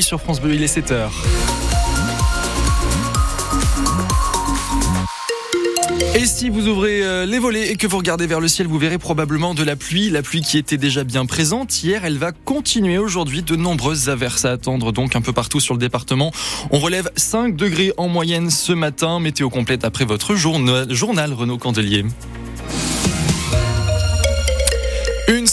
Sur France Bleu, il est 7h. Et si vous ouvrez euh, les volets et que vous regardez vers le ciel, vous verrez probablement de la pluie. La pluie qui était déjà bien présente hier, elle va continuer aujourd'hui. De nombreuses averses à attendre donc un peu partout sur le département. On relève 5 degrés en moyenne ce matin. Météo complète après votre journal, journal Renaud Candelier.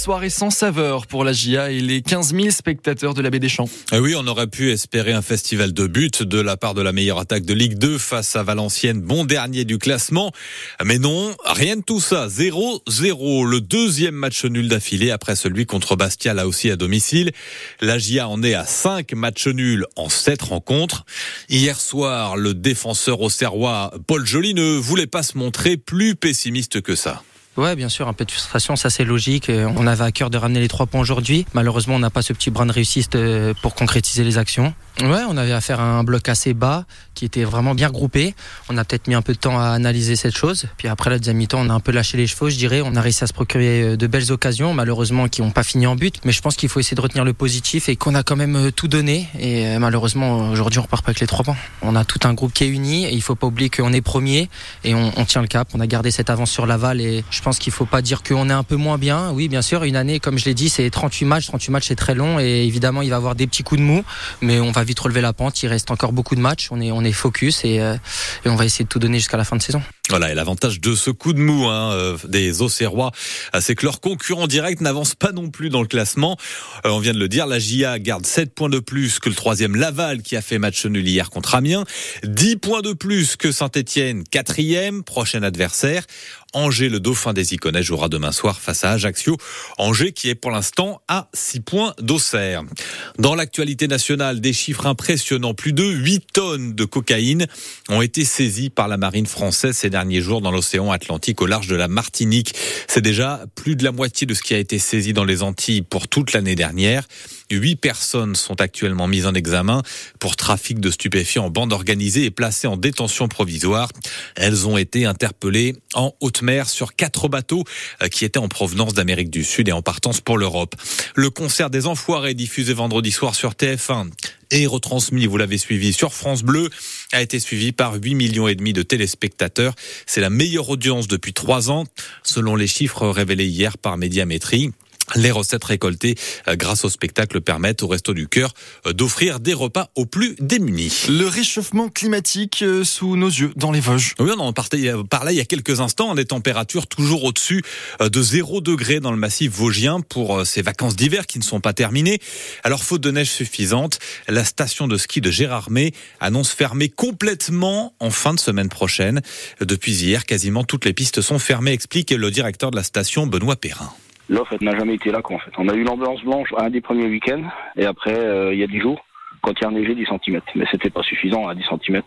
Soirée sans saveur pour la GIA et les 15 000 spectateurs de la des Champs. Ah oui, on aurait pu espérer un festival de buts de la part de la meilleure attaque de Ligue 2 face à Valenciennes, bon dernier du classement. Mais non, rien de tout ça. 0-0, le deuxième match nul d'affilée après celui contre Bastia, là aussi à domicile. La GIA en est à 5 matchs nuls en 7 rencontres. Hier soir, le défenseur au Serrois, Paul Joly, ne voulait pas se montrer plus pessimiste que ça. Ouais, bien sûr, un peu de frustration, ça c'est logique. Euh, on avait à cœur de ramener les trois points aujourd'hui. Malheureusement, on n'a pas ce petit brin de réussite euh, pour concrétiser les actions. Ouais, on avait affaire à un bloc assez bas qui était vraiment bien groupé. On a peut-être mis un peu de temps à analyser cette chose. Puis après la deuxième mi-temps, on a un peu lâché les chevaux, je dirais. On a réussi à se procurer euh, de belles occasions, malheureusement qui n'ont pas fini en but. Mais je pense qu'il faut essayer de retenir le positif et qu'on a quand même tout donné. Et malheureusement, aujourd'hui, on repart pas avec les trois points. On a tout un groupe qui est uni et il faut pas oublier qu'on est premier et on, tient le cap. On a gardé cette avance sur Laval et je pense qu'il faut pas dire qu'on est un peu moins bien. Oui, bien sûr, une année, comme je l'ai dit, c'est 38 matchs. 38 matchs, c'est très long et évidemment, il va y avoir des petits coups de mou, mais on va vite relever la pente. Il reste encore beaucoup de matchs. On est, focus euh, et on va essayer de tout donner jusqu'à la fin de saison. Voilà, et l'avantage de ce coup de mou hein, euh, des Auxerrois, euh, c'est que leurs concurrents directs n'avancent pas non plus dans le classement. Euh, on vient de le dire, la GIA garde 7 points de plus que le troisième Laval qui a fait match nul hier contre Amiens, 10 points de plus que Saint-Etienne, quatrième, prochain adversaire. Angers, le dauphin des Iconais, jouera demain soir face à Ajaccio. Angers qui est pour l'instant à 6 points d'Auxerre. Dans l'actualité nationale, des chiffres impressionnants. Plus de 8 tonnes de cocaïne ont été saisies par la marine française ces derniers jours dans l'océan Atlantique au large de la Martinique. C'est déjà plus de la moitié de ce qui a été saisi dans les Antilles pour toute l'année dernière. Huit personnes sont actuellement mises en examen pour trafic de stupéfiants en bande organisée et placées en détention provisoire. Elles ont été interpellées en haute mer sur quatre bateaux euh, qui étaient en provenance d'Amérique du Sud et en partance pour l'Europe. Le concert des Enfoirés diffusé vendredi soir sur TF1 et retransmis, vous l'avez suivi sur France Bleu, a été suivi par 8 millions et demi de téléspectateurs. C'est la meilleure audience depuis trois ans, selon les chiffres révélés hier par Médiamétrie. Les recettes récoltées euh, grâce au spectacle permettent au Resto du Cœur euh, d'offrir des repas aux plus démunis. Le réchauffement climatique euh, sous nos yeux dans les Vosges. Oui, on en parlait il y a quelques instants, des températures toujours au-dessus de 0 degré dans le massif vosgien pour ces vacances d'hiver qui ne sont pas terminées. Alors, faute de neige suffisante, la station de ski de Gérardmer annonce fermer complètement en fin de semaine prochaine. Depuis hier, quasiment toutes les pistes sont fermées, explique le directeur de la station, Benoît Perrin. L'offre n'a jamais été là quoi en fait. On a eu l'ambulance blanche un des premiers week-ends et après euh, il y a 10 jours quand il y a neigé 10 cm. Mais c'était pas suffisant à 10 cm.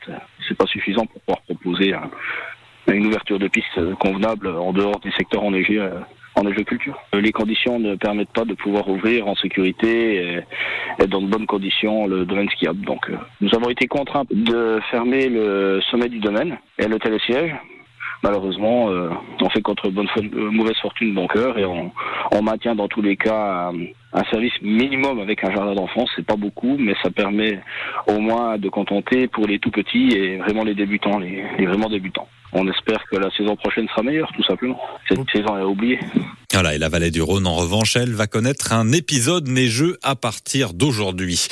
C'est pas suffisant pour pouvoir proposer un, une ouverture de piste convenable en dehors des secteurs enneigés euh, en culture. Les conditions ne permettent pas de pouvoir ouvrir en sécurité et, et dans de bonnes conditions le domaine skiable. Donc euh, nous avons été contraints de fermer le sommet du domaine et le télésiège malheureusement, euh, on fait contre bonne euh, mauvaise fortune bon cœur et on, on, maintient dans tous les cas un, un service minimum avec un jardin d'enfants. C'est pas beaucoup, mais ça permet au moins de contenter pour les tout petits et vraiment les débutants, les, les vraiment débutants. On espère que la saison prochaine sera meilleure, tout simplement. Cette saison est oubliée. Voilà, et la vallée du Rhône, en revanche, elle va connaître un épisode neigeux à partir d'aujourd'hui.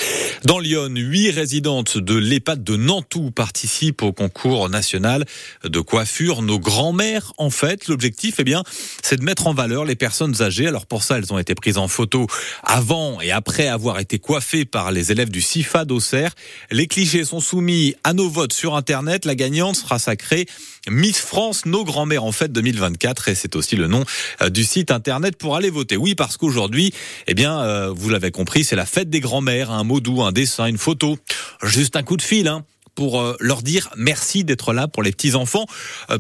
Dans Lyon, huit résidentes de l'EHPAD de Nantou participent au concours national de coiffure. Nos grands-mères, en fait, l'objectif, eh bien, c'est de mettre en valeur les personnes âgées. Alors pour ça, elles ont été prises en photo avant et après avoir été coiffées par les élèves du CIFA d'Auxerre. Les clichés sont soumis à nos votes sur Internet. La gagnante sera sacrée Miss France, nos grands-mères en fête 2024 et c'est aussi le nom euh, du site internet pour aller voter. Oui, parce qu'aujourd'hui, eh bien, euh, vous l'avez compris, c'est la fête des grands-mères, un mot doux, un dessin, une photo, juste un coup de fil, hein pour euh, leur dire merci d'être là pour les petits enfants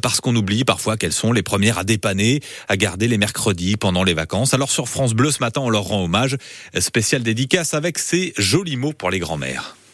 parce qu'on oublie parfois qu'elles sont les premières à dépanner, à garder les mercredis pendant les vacances. Alors sur France Bleu ce matin, on leur rend hommage, spécial dédicace avec ces jolis mots pour les grands-mères.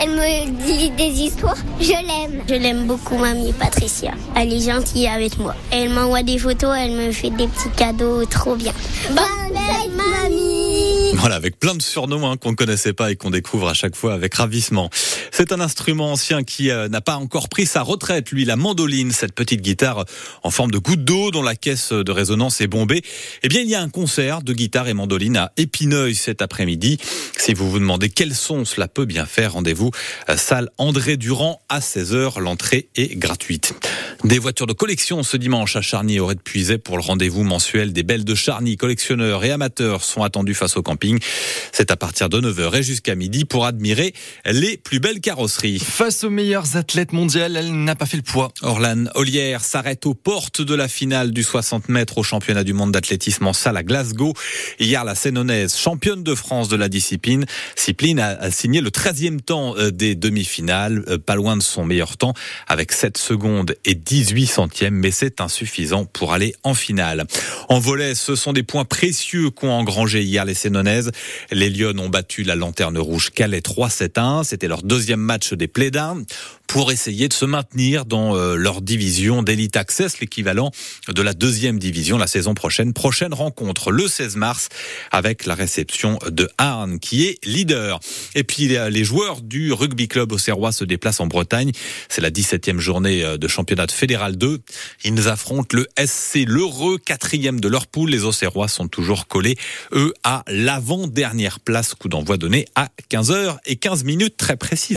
elle me dit des histoires. Je l'aime. Je l'aime beaucoup, mamie Patricia. Elle est gentille avec moi. Elle m'envoie des photos, elle me fait des petits cadeaux trop bien. Bonne fête, mamie Voilà, avec plein de surnoms hein, qu'on ne connaissait pas et qu'on découvre à chaque fois avec ravissement. C'est un instrument ancien qui euh, n'a pas encore pris sa retraite, lui, la mandoline, cette petite guitare en forme de goutte d'eau dont la caisse de résonance est bombée. Eh bien, il y a un concert de guitare et mandoline à Épineuil cet après-midi. Si vous vous demandez quel son cela peut bien faire, rendez-vous euh, salle André Durand à 16h. L'entrée est gratuite. Des voitures de collection ce dimanche à Charny aurait puisé pour le rendez-vous mensuel des belles de Charny. Collectionneurs et amateurs sont attendus face au camping. C'est à partir de 9h et jusqu'à midi pour admirer les plus belles carrosseries. Face aux meilleurs athlètes mondiaux, elle n'a pas fait le poids. Orlan Ollière s'arrête aux portes de la finale du 60 mètres au championnat du monde d'athlétisme en salle à Glasgow. Hier, la Sénonaise, championne de France de la discipline, Cipline a signé le 13e temps euh, des demi-finales, euh, pas loin de son meilleur temps, avec 7 secondes et 18 centièmes, mais c'est insuffisant pour aller en finale. En volet, ce sont des points précieux qu'ont engrangé hier les Sénonaises. Les Lyonnes ont battu la Lanterne Rouge Calais 3-7-1. C'était leur deuxième match des Plédins pour essayer de se maintenir dans euh, leur division d'Elite Access, l'équivalent de la deuxième division la saison prochaine. Prochaine rencontre le 16 mars avec la réception de Arne qui est leader. Et puis les joueurs du rugby club auxerrois se déplacent en Bretagne. C'est la 17e journée euh, de championnat de fédéral 2. Ils affrontent le SC L'Heureux, quatrième de leur poule. Les Auxerrois sont toujours collés, eux, à l'avant-dernière place. Coup d'envoi donné à 15h et 15 minutes très précises.